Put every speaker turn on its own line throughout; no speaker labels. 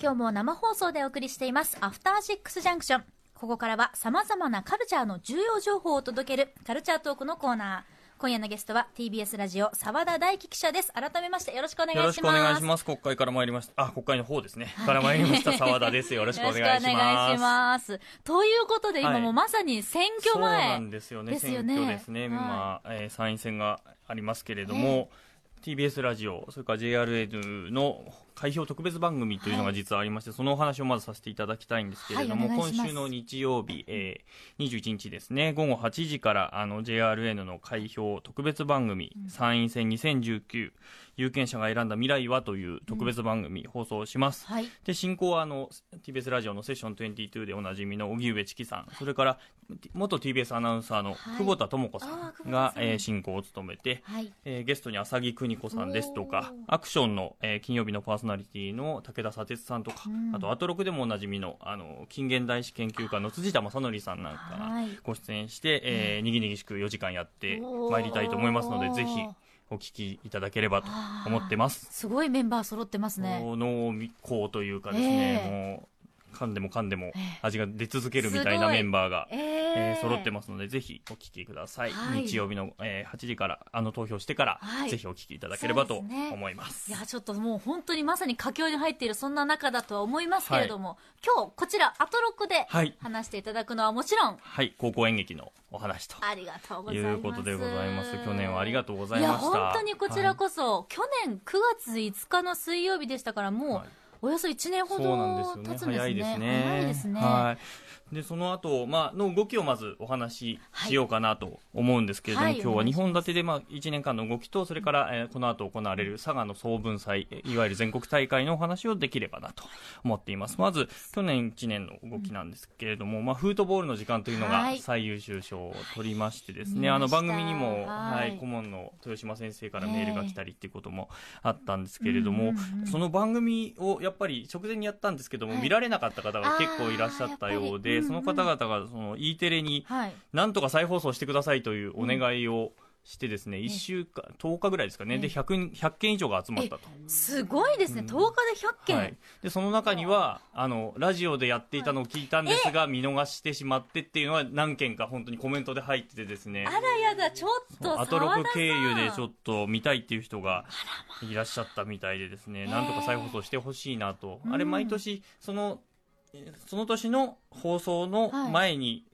今日も生放送でお送りしています。アフターシックスジャンクションここからは様々なカルチャーの重要情報を届けるカルチャートークのコーナー。今夜のゲストは TBS ラジオ澤田大樹記者です。改めましてよろしくお願いします。
よろしくお願いします。国会から参りました。あ、国会の方ですね。から参りました。澤田です。よろしくお願いし
よろしくお願いし
ます。
ということで今
はい。
もうまさに選挙
そう
前、
なんですよね。
ですよね。
選挙ですね。
はい。
今、えー参院選がありますけれども、TBS ラジオ、それから JRN の開票特別番組というのが実はありまして、そのお話をまずさせていただきたいんですけれども、
はい
今週の日曜日、えー21日ですね、午後8時からあの JRN の開票特別番組、参院選2019有権者が選んだ未来はという特別番組放送します。
はい。
で進行はあの TBS ラジオのセッション22でおなじみの荻上チキさんそれから元 TBS アナウンサーの
はい。
久保田智子さんが、えー進行を務めて、
はい。
えーゲストに浅木邦子さんですとかアクションの、えー金曜日のパーソナリティの武田砂鉄さんとか、
うん。
あとアトロクでもおなじみのあの近現代史研究家の辻田正則さんなんか
はい。
がご出演して、えーにぎにぎしく4時間やってまいりたいと思いますのでぜひお聞きいただければと思ってます。
すごいメンバー揃ってますね。
もう濃厚というかですね、
え。
もう噛んでも噛んでも
ええ。
味が出続けるみたいない。メンバーが、
え
え
ー
ー揃ってますのでぜひお聞きください、
はい。
日曜日の、えー8時からあの投票してから、
はい。
ぜひお聞きいただければと思います。
いやちょっともう本当にまさに佳境に入っているそんな中だとは思いますけれども、今日こちらアトロクで
はい。
話していただくのはもちろん。
はい。高校演劇のお話と
ありがとうござい
い
ます。
うことでございます。去年はありがとうござい
いや
ました。
本当にこちらこそ、去年9月5日の水曜日でしたからもう、
はい
およそ1年ほど経つんですね。
早いですね。
早いですね。
はいでその後、まあの動きをまずお話ししようかなと思うんですけれども、
はい
今日は2本立てで、まあ、1年間の動きとそれから、えーこの後行われる佐賀の総文祭えーいわゆる全国大会のお話をできればなと思っています。まず去年1年の動きなんですけれども、まあ、フートボールの時間というの
はい。
が最優秀賞を取りましてですね、
見ました。
あの番組にも、
は
はいい、顧問の豊島先生からメールが来たりっていうこともあったんですけれども、
うんうんうん
その番組をやっぱり直前にやったんですけども、
はい。
見られなかった方が結構いらっしゃったよう
あーやっぱ
その方々がその E テレに
はい。
なんとか再放送してくださいというお願いをしてですね、1週間、10日ぐらいですかね、で 100, 100件以上が集まったと。
すごいですね、10日で100件、
はい、でその中にはあのラジオでやっていたのを聞いたんですが、見逃してしまってっていうのは何件か本当にコメントで入っててですね。
あらやだちょっと
アトロク経由でちょ
っ
っと見たいっていう人がいらっしゃったみたいでですね、なんとか再放送してほしいなと、
うん。
あれ毎年そのえーその年の放送の前に、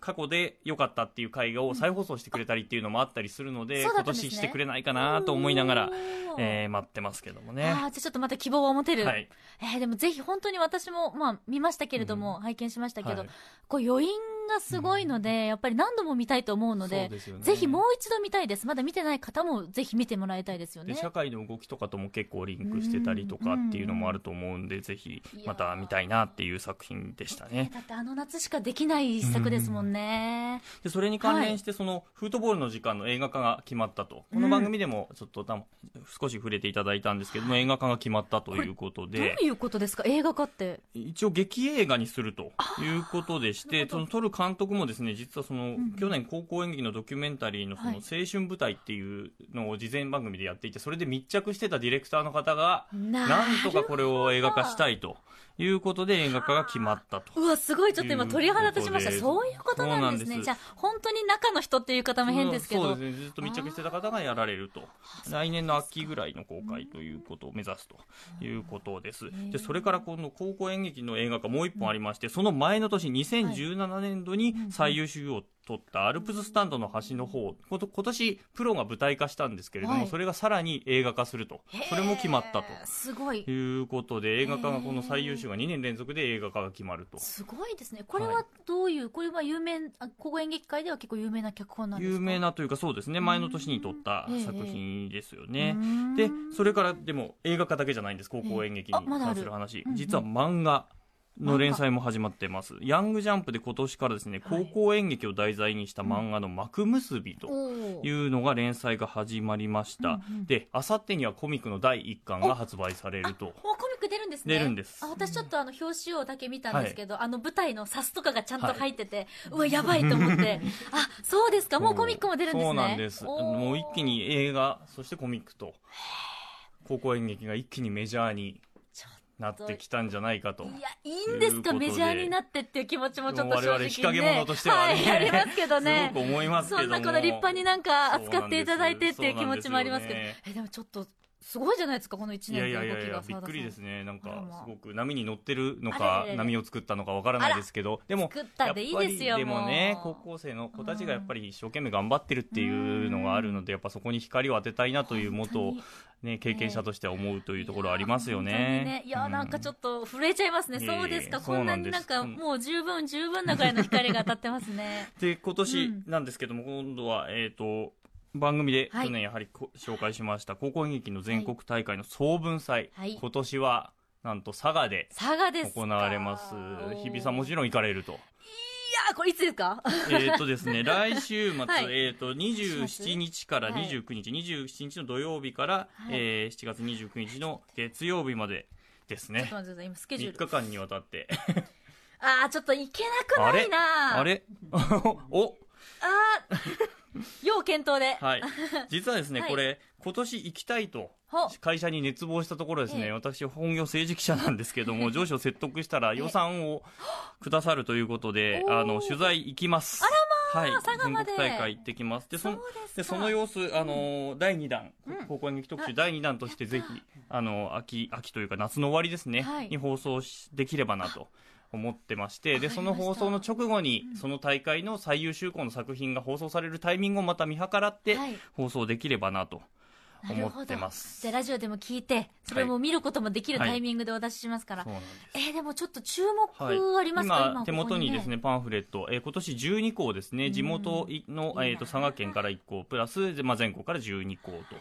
過去で良かったっていう回を再放送してくれたりっていうのもあったりするので、
ですね。
年してくれないかなと思いながら、えー待ってますけどもね。
あーじゃあちょっとまた希望を持てる、
はい、
えーでもぜひ本当に私も、まあ、見ましたけれども、拝見しましたけど、
はい。
こう余韻がすごいので、やっぱり何度も見たいと思うので
でね。
ぜひもう一度見たいです。まだ見てない方もぜひ見てもらいたいですよね。
で社会の動きとかとも結構リンクしてたりとかっていうのもあると思うんで、ぜひまた見たいなっていう作品でしたね。
だってあの夏しかできない一作ですもんね、
でそれに関連してそのフートボールの時間の映画化が決まったと、この番組でもちょっとた少し触れていただいたんですけども、映画化が決まったということ
どう
で
いうことですか？映画化って。
一応劇映画にするということでしてその撮る監督もですね実はその、去年高校演劇のドキュメンタリーのその
はい。
青春舞台っていうのを事前番組でやっていてそれで密着してたディレクターの方が
な
なんとかこれを映画化したいと。いうことで映画化が決まったと。
うわすごい。ちょっと今鳥肌立ちました。そういうことなんですね。
す。
じゃあ本当に中の人っていう方も変ですけど、
そうです。ね。ずっと密着してた方がやられると。来年の秋ぐらいの公開ということを目指すと。いうことです。でそれからこの高校演劇の映画化もう一本ありましてその前の年2017年度に最優秀を取ったアルプススタンドの端の方こと今年プロが舞台化したんですけれども、
はい。
それがさらに映画化すると。それも決まったと。
すごい。
いうことで映画化がこの最優秀が2年連続で映画化が決まると。
すごいですね。これはどういう、これは有名あ高校演劇界では結構有名な脚本なんですか？
有名なというかそうですね。前の年に撮った
ええ
作品ですよね、
うん。
でそれからでも映画化だけじゃないんです高校演劇に関する話、
うんうん。
実は漫画の連載も始まってます。ヤングジャンプで今年からですね
はい。
高校演劇を題材にした漫画の幕結びというのが連載が始まりました、
うんうん。
であさってにはコミックの第1巻が発売されると。
もうコミック出るんですね。
出るんです。
あ私ちょっとあの表紙をだけ見たんですけど、あの舞台のサスとかがちゃんと入ってて、うわやばいと思って。あそうですか。もうコミックも出るんですね。
そうなんです。もう一気に映画そしてコミックと高校演劇が一気にメジャーになってきたんじゃないかと。
いや、いいんですか、メジャーになってっていう気持ちもちょっと正直、ね、
我々日陰者としてはね
はい、ありますけどね。
すごく思いますけども。
そんなこの立派になんか扱っていただいてっていう気持ちもありますけど。え、でもちょっと、すごいじゃないですか、この1
いや
年の動きが。
いやいやいやびっくりですねなんかすごく波に乗ってるの
あ
か波を作ったのかわからないですけど。でも
作ったでいいですよ
でもね高校生の子たちがやっぱり一生懸命頑張ってるっていうのがあるのでやっぱそこに光を当てたいなという元
本当に
ね経験者としては思うというところありますよね。
いや、なんかちょっと震えちゃいますね。
いえいえ。
そうですか。
そう
こんなになんかもう十分十分なぐらいの光が当たってますね。
で今年
うん。
なんですけども、今度は、えー、と番組で
はい。
去年やはりこ紹介しました高校演劇の全国大会の総文祭、
はい。
今年はなんと佐賀で
佐賀ですか。
行われます。日比さんもちろん行かれると。
いやー、これいつですか？
えっとですね 来週末、
はい。
えっ、と27日から
はい。
29日、27日の土曜日から、
はい。
えー7月29日の月曜日までですね。
ちょっと待ってください。今スケジュー
3
ル。
日間にわたって。
あー、ちょっといけなくないな
あれ？お。
あー、要検討で。
はい。実はですね、
はい
これ、今年行きたいと
ほ、
会社に熱望したところですね、
ええ
私、本業政治記者なんですけども、上司を説得したら予算をくださるということで、
おー
あの、取材行きます。はい。
佐賀まで
全国大会行ってきます。で、その
で
その様子、あの、第2弾、
うん
高校演劇特集第2弾として、ぜひ、あの、秋、秋というか夏の終わりですね、
はい
に放送しできればなと。思ってまして、で、その放送の直後に、その大会の最優秀校の作品が放送されるタイミングをまた見計らって、
はい
放送できればなと思って。ます。
じゃあラジオでも聞いて、それも見ることもできるタイミングでお出ししますから。
そうなんです。
えー、でもちょっと注目ありますか、
今
今
手元にです
ね。
ねパンフレット、えー今年12校ですね地元の、
うん
えー、と佐賀県から1校プラス、でまあ、全国から12校と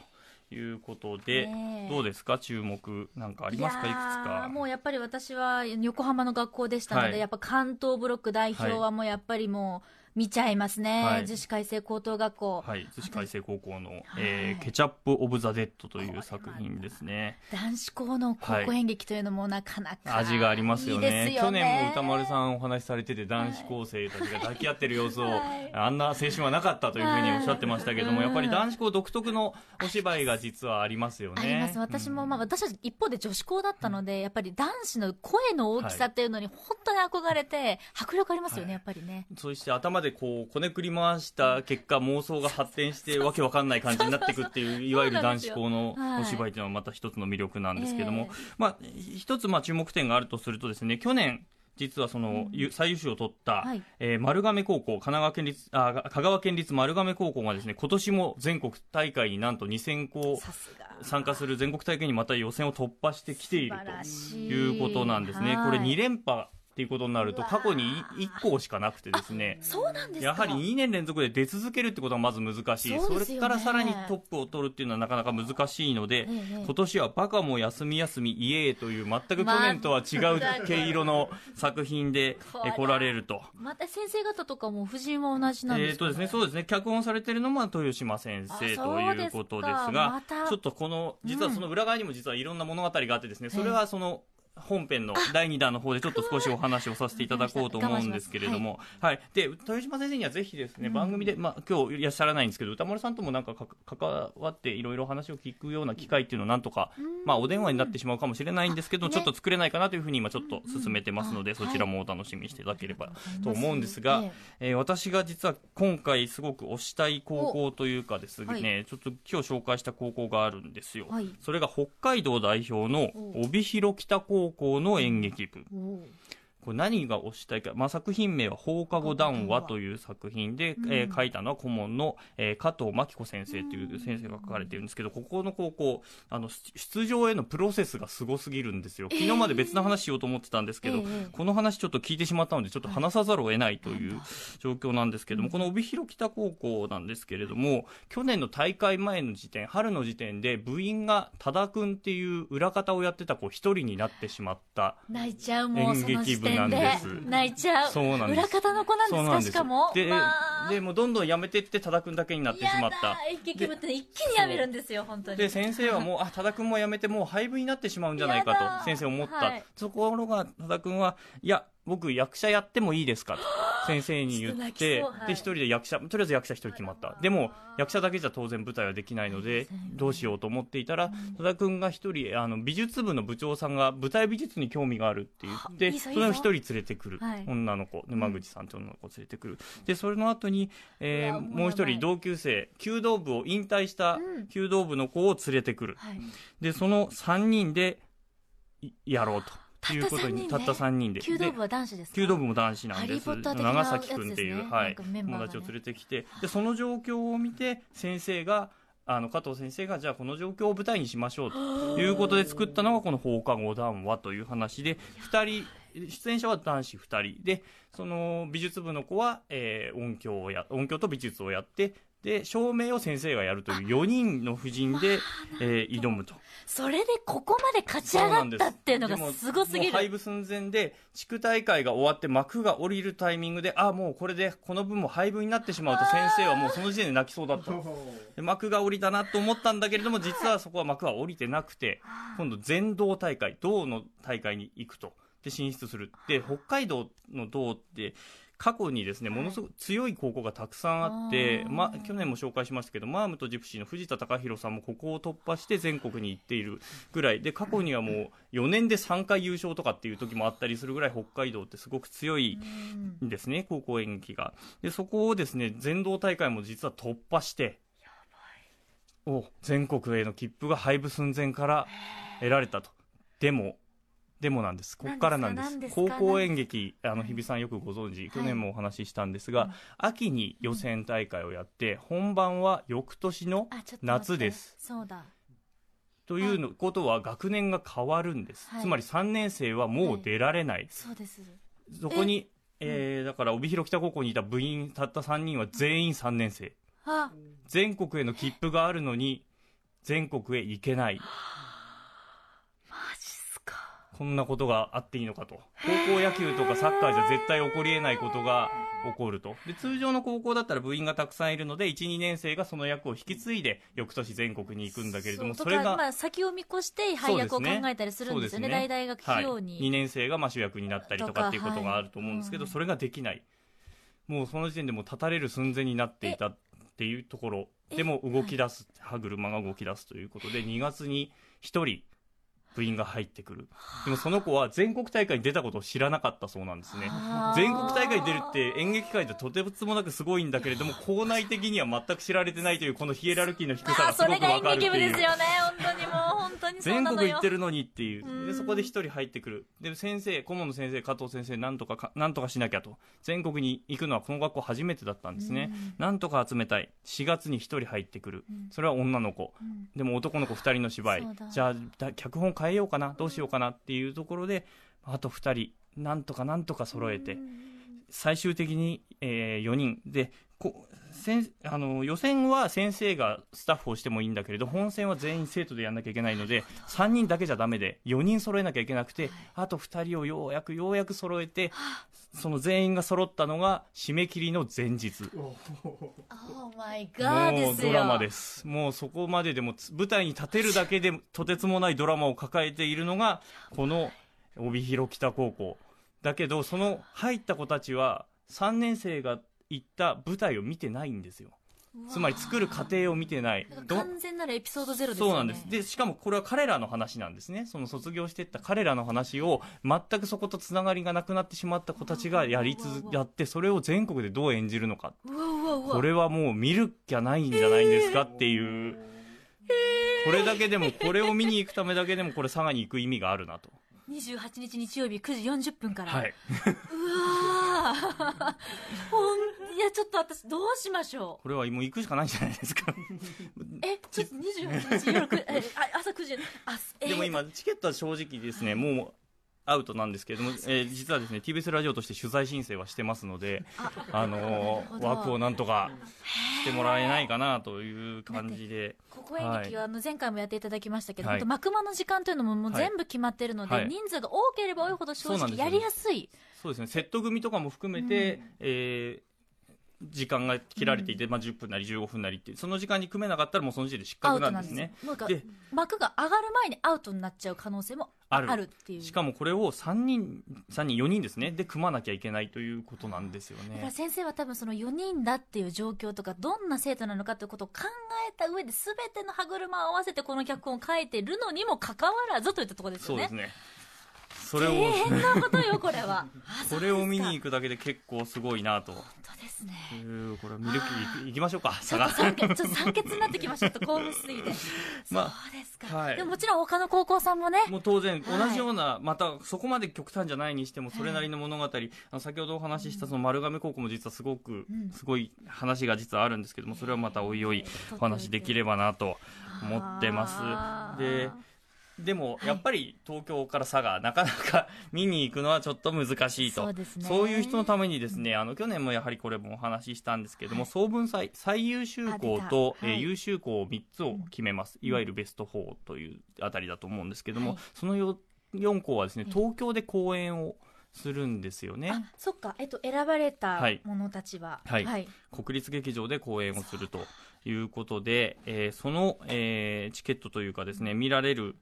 いうことで、
ねえ。
どうですか？注目なんかありますか？いくつか。
もうやっぱり私は横浜の学校でしたので、
はい。
やっぱ関東ブロック代表はもうやっぱりもう見ちゃいますね、
はい。
逗子海星高等学校、
はい。逗子海星高校の、
はい
えーケチャップ・オブ・ザ・デッド」という作品ですね。
男子校の高校演劇というのもなかなか
味がありますよね。
いいですよ
去年も歌丸さんお話しされてて男子高生たちが抱き合ってる様子を、
はい。
あんな青春はなかったというふうにおっしゃってましたけども、
はい
やっぱり男子校独特のお芝居が実はありますよね。
あります。私も、まあ、私は一方で女子校だったので、やっぱり男子の声の大きさっていうのに本当に憧れて、迫力ありますよね、
はい。
やっぱりね。
そして頭でこうこねくり回した結果妄想が発展してわけわかんない感じになっていくっていういわゆる男子校の
はい。
お芝居というのはまた一つの魅力なんですけども、
え
まあ、一つまあ注目点があるとするとですね去年実はその、ゆ最優秀を取った、
はい。
えー丸亀高校神奈川県立あ香川県立丸亀高校がですね今年も全国大会になんと2000校。参加する全国大会にまた予選を突破してきていると
い
いうことなんですね。これ2連覇っていうことになると過去に1校しかなくてですね。
そうなんですか。
やはり2年連続で出続けるってことはまず難しい。それからさらにトップを取るっていうのはなかなか難しいので、
ええ
今年はバカも休み休みイエーという全く去年とは違う毛色の作品でえ来られると。
また先生方とかも夫人は同じなんですか、
えーとですね、そうですね、脚本されてるのは豊島先生
あ
ということです
ま
が、
た。
ちょっとこの、実はその裏側にも実はいろんな物語があってですね、それはその、本編の第2弾の方でちょっと少しお話をさせていただこうと思うんですけれども、はい。で、豊島先生にはぜひですね、番組で、まあ今日いらっしゃらないんですけど、歌丸さんともなんかか関わっていろいろ話を聞くような機会っていうのをなんとか、まあお電話になってしまうかもしれないんですけど、
ね。
ちょっと作れないかなというふうに今ちょっと進めてますので、そちらもお楽しみにしていただければと思うんですが、
え
えー私が実は今回すごく推したい高校というかですね、
お
ちょっと今日紹介した高校があるんですよ。
はい。
それが北海道代表の帯広北高高校の演劇部。これ何が推したいか、まあ、作品名は放課後談話という作品で、
うん。
えー書いたのは顧問の、えー加藤真紀子先生という先生が書かれているんですけど、ここの高校、あの、出場へのプロセスがすごすぎるんですよ。昨日まで別の話しようと思ってたんですけど、
ええ
この話ちょっと聞いてしまったので、ちょっと話さざるを得ないという状況なんですけども、この帯広北高校なんですけれども、去年の大会前の時点、春の時点で部員が多田くんっていう裏方をやってた子一人になってしまった。
泣いちゃうもうその時
演劇部
点で泣いちゃう。
そうなんです。
裏方の子なんですか？
す。
しかも。
で,、
まあ。
でもうどんどん辞めてって多田くんだけになってしまった。
一気にやめるんですよ本当に。
で先生はもうあ多田くんも辞めてもう廃部になってしまうんじゃないかと先生思った、
はい。
ところが多田くんはいや僕役者やってもいいですかと 先生に言
っ
て、で一人で役者とりあえず役者一人決まった。でも役者だけじゃ当然舞台はできないのでどうしようと思っていたら戸田君が一人あの美術部の部長さんが舞台美術に興味があるって言ってそれを一人連れてくる、
はい。
女の子沼口さんって女の子を連れてくる。でそれの後に、え
もう
一人同級生弓道部を引退した
うん。
弓道部の子を連れてくる、
はい。
でその3人でいやろうということに
たった三人ね。
たった3人で。で
弓道部は男子ですか？
弓道部も男子なん
ハリー
です
ポッター的な
長崎君っていう、はい。友達を連れてきて。でその状況を見て先生があの加藤先生がじゃあこの状況を舞台にしましょうと。いうことで作ったのがこの放課後談話という話で2人出演者は男子2人。でその美術部の子は、えー音響をや音響と美術をやってで照明を先生がやるという4人の布陣で、えー挑むと。
それでここまで勝ち上がったっていうのが
す
すごすぎ
もう廃
る
部寸前で地区大会が終わって幕が降りるタイミングであもうこれでこの分も廃部になってしまうと先生はもうその時点で泣きそうだった。で幕が降りたなと思ったんだけれども実はそこは幕は降りてなくて今度全道大会道の大会に行くとで進出するで北海道の道って過去にですねものすごく強い高校がたくさんあって、ま、去年も紹介しましたけどマームとジプシーの藤田隆弘さんもここを突破して全国に行っているぐらい。で過去にはもう4年で3回優勝とかっていう時もあったりするぐらい北海道ってすごく強い
うん。
んですね高校演劇が。でそこをですね全道大会も実は突破してお全国への切符が廃部寸前から得られたと。でもでもなんです。ここからなんです。
何ですか？
高校演劇あの日比さんよくご存知、去年もお話ししたんですが、秋に予選大会をやって本番は翌年の夏です。
そうだ。
というのことは学年が変わるんです、
はい。
つまり3年生はもう出られない、
そうです。
そこにえ？ーだから帯広北高校にいた部員たった3人は全員3年生。
あ。
全国への切符があるのに全国へ行けないこんなことがあっていいのかと。高校野球とかサッカーじゃ絶対起こりえないことが起こると。で通常の高校だったら部員がたくさんいるので12年生がその役を引き継いで翌年全国に行くんだけれども
そ
れが
まあ、先を見越して配役を考えたりするんですよね。
そう
大大学費用に、
はい、2年生がまあ主役になったりと
とか
かっていうことがあると思うんですけど、
はい。
それができない。もうその時点でもう立たれる寸前になっていたっていうところ。
え
でも動き出す、歯車が動き出すということで2月に1人部員が入ってくる。でもその子は全国大会に出たことを知らなかったそうなんですね。全国大会に出るって演劇界でとてつもなくすごいんだけれども 校内的には全く知られてないというこのヒエラルキーの低さ
あ
がすごく
それが演
わかるっていう。
劇部ですよね本当に
全国行ってるのにっていう。
うん。
でそこで一人入ってくる。で先生顧問の先生加藤先生なんとかかなんとかしなきゃと。全国に行くのはこの学校初めてだったんですね。
うん。
なんとか集めたい。4月に一人入ってくる。
うん。
それは女の子。
うん。
でも男の子2人の芝居。じゃあだ脚本変えようかな。どうしようかなっていうところであと2人なんとかなんとか揃えて。最終的に、え4人。でこ先あの予選は先生がスタッフをしてもいいんだけれど本戦は全員生徒でやんなきゃいけないので 3人だけじゃダメで4人揃えなきゃいけなくてあと2人をようやくようやく揃えてその全員が揃ったのが締め切りの前日。
Oh my god
も
ですよ。
うドラマです。もうそこまででもつ舞台に立てるだけでとてつもないドラマを抱えているのがこの帯広北高校。だけどその入った子たちは3年生が行った舞台を見てないんですよ。つまり作る過程を見てない。
完全なるエピソードゼロですよね。
そうなんです。でしかもこれは彼らの話なんですね。その卒業していった彼らの話を全くそことつながりがなくなってしまった子たちがやり続やってそれを全国でどう演じるのかこれはもう見るきゃないんじゃないんですかっていう、これだけでもこれを見に行くためだけでもこれ佐賀に行く意味があるなと
28日日曜日9時40分から、
はい。う
わー。ほんいやちょっと私どうしましょう。
これはもう行くしかないんじゃないですか。
えちょっと28日夜9えあ朝9時。あえー。
でも今チケットは正直ですねもうアウトなんですけれども、えー実はですね TBS ラジオとして取材申請はしてますのであのー枠をなんとかしてもらえないかなという感じで。
ここ演劇は前回もやっていただきましたけど、
はい。
本当幕間の時間というのももう
はい。
全部決まってるので、
はい。
人数が多ければ多いほど正直やりやすい。
そうですね。セット組とかも含めて、えー時間が切られていて、まあ、10分なり15分なりってその時間に組めなかったらもうその時点で失
ア
格
なんです
ね。で
幕が上がる前にアウトになっちゃう可能性も
ある。
あるっていう。
しかもこれを3人3人4人ですね。で組まなきゃいけないということなんですよ
だから
ね
先生は多分その4人だっていう状況とかどんな生徒なのかということを考えた上で全ての歯車を合わせてこの脚本を書いてるのにもかかわらずといったところですよね。
そうですねそれを
大変なことよこれは。あ
これを見に行くだけで結構すごいなと。
本当ですね。
これミルキー。行きましょうか
ちょ酸欠ちょっと酸欠になってきました。ちょっと興奮しすぎて。
まあ
そうですか、
はい。
でももちろん他の高校さんもね。
もう当然
はい。
同じような、またそこまで極端じゃないにしてもそれなりの物語、あの先ほどお話ししたその丸亀高校も実はすごく、
うん。
すごい話が実はあるんですけどもそれはまたおいおいお話できればなと思ってます。ででも
はい。
やっぱり東京から佐賀なかなか 見に行くのはちょっと難しいと。
そうですね。
そういう人のためにですねあの去年もやはりこれもお話ししたんですけども、総文祭最優秀校とえー優秀校を3つを決めます、
うん。
いわゆるベスト4というあたりだと思うんですけども、
はい。
その 4, 4校はですね
ええ。
東京で講演をするんですよね。
あそっか。えっと選ばれた
はい。
者たちは。
はい。
はい、
国立劇場で公演をするということで、えーその、えーチケットというかですね見られる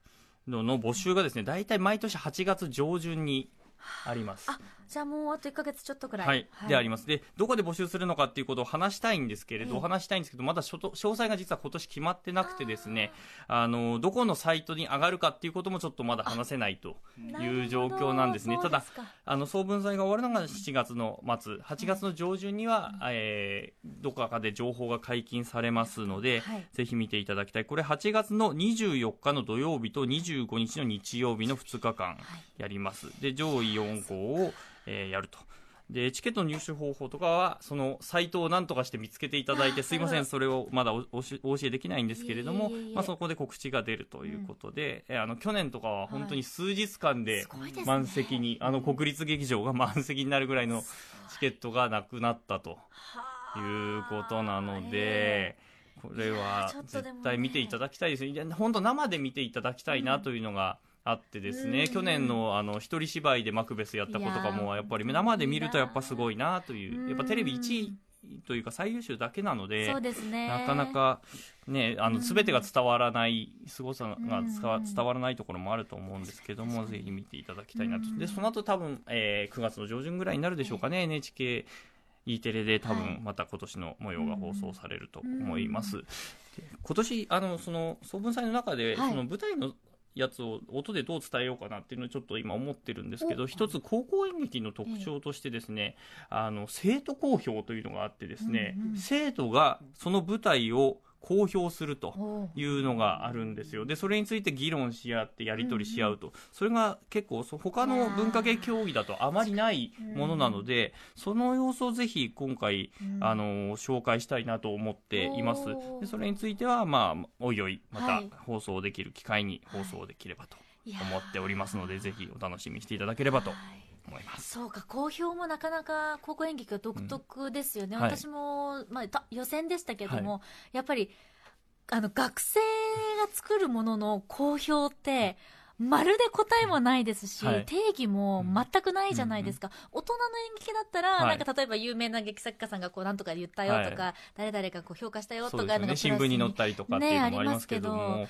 のの募集がですね大体毎年8月上旬にあります。
あじゃあもうあと1か月ちょっとくらい。
はい、であります。でどこで募集するのかっていうことを話したいんですけれど、
ええ
お話したいんですけどまだ詳詳細が実は今年決まってなくてですねあのどこのサイトに上がるかっていうこともちょっとまだ話せないという状況なんですね。ただあの総文祭が終わるのが7月の末8月の上旬には、えーどこかで情報が解禁されますので、
はい。
ぜひ見ていただきたい。これ8月の24日の土曜日と25日の日曜日の2日間やります。で上位4校を、えーやると。でチケットの入手方法とかはそのサイトを何とかして見つけていただいてすいませんそれをまだおお教えできないんですけれどもまあ、そこで告知が出るということで、えーあの去年とかは本当に数日間です
ごいですね。
満席に、あの国立劇場が満席になるぐらいのチケットがなくなったということなので。これは絶対見ていただきたいですね。本当生で見ていただきたいなというのがあってですね、
うん。
去年のあの一人芝居でマクベスやった子とかもやっぱり生で見るとやっぱすごいなというう、
ん。
やっぱテレビ1位というか最優秀だけなので
そう、ですね。
なかなかね、あの
うん。
全てが伝わらない、凄さが伝わ
うん。
伝わらないところもあると思うんですけども、
確かに。
ぜひ見ていただきたいなと。
う。ん。
で、その後多分、えー9月の上旬ぐらいになるでしょうかね、NHK E テレで多
はい。
分また今年の模様が放送されると思います。で今年、あの、その、総文祭の中で、
はい。
その舞台のやつを音でどう伝えようかなっていうのをちょっと今思ってるんですけ
お。
ど、一つ高校演劇の特徴としてですね、あの、生徒公表というのがあってですね、生徒がその舞台を公表すると。いうのがあるんですよ。で、それについて議論し合ってやり取りし合うと。それが結構そ、他の文化系競技だとあまりないものなので、その様子をぜひ今回、
うん
あの、紹介したいなと思っています。でそれについては、まあ、おいおい、ま
はい
た放送できる機会に放送できればと思っておりますので、ぜひお楽しみにしていただければと
はい
思います。
そうか好評もなかなか高校演劇が独特ですよね、
うん。はい。
私も、まあ、た予選でしたけども、やっぱりあの学生が作るものの好評ってまるで答えもないですし、
はい。
定義も全くないじゃないですか、大人の演劇だったら、
はい。
なんか例えば有名な劇作家さんがこうなんとか言ったよとか、誰々がこう評価したよとか
ね。新聞に載ったりとかっていうのもありますけど
ね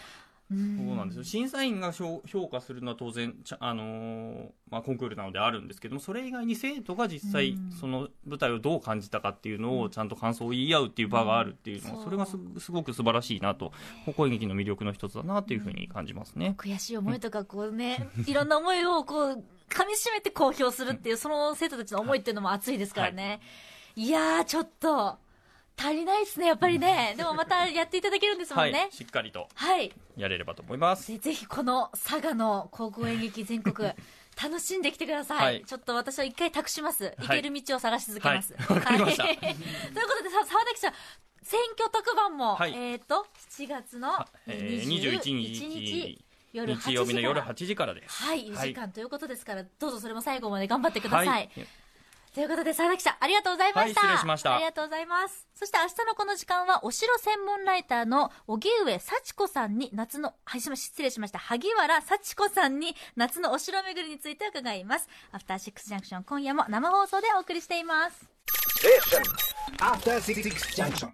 そうなんですよ。審査員が評評価するのは当然、あのーまあ、コンクールなのであるんですけどもそれ以外に生徒が実際
うん。
その舞台をどう感じたかっていうのをちゃんと感想を言い合うっていう場があるっていうのは、
う。ん
それがすすごく素晴らしいなと高校演劇の魅力の一つだなというふうに感じますね。
悔しい思いとかこうね、いろんな思いをこう噛み締めて公表するっていうその生徒たちの思いっていうのも熱いですからね、い、やーちょっと足りないですねやっぱりね。でもまたやっていただけるんですも
はい
んね、
しっかりと
はい、
やれればと思います。
でぜひこの佐賀の高校演劇全国 楽しんできてください、
はい。
ちょっと私は一回託します、
はい。
行ける道を探し続けます、はい。ということでさ澤田記者選挙特番も、
はい。
えっ、と7月の
えー
21
21
日
日
夜8時
日曜日の夜
から
8時からです。
はい、4時間ということですから、どうぞそれも最後まで頑張ってください。
はい
ということで、沢田記者、ありがとうございました。
はい失礼しました
ありがとうございます。そして明日のこの時間は、お城専門ライターの荻上幸子さんに、夏の、はい、しま失礼しました。萩原幸子さんに、夏のお城巡りについて伺います。アフターシックスジャンクション、今夜も生放送でお送りしています。
After Six Junction.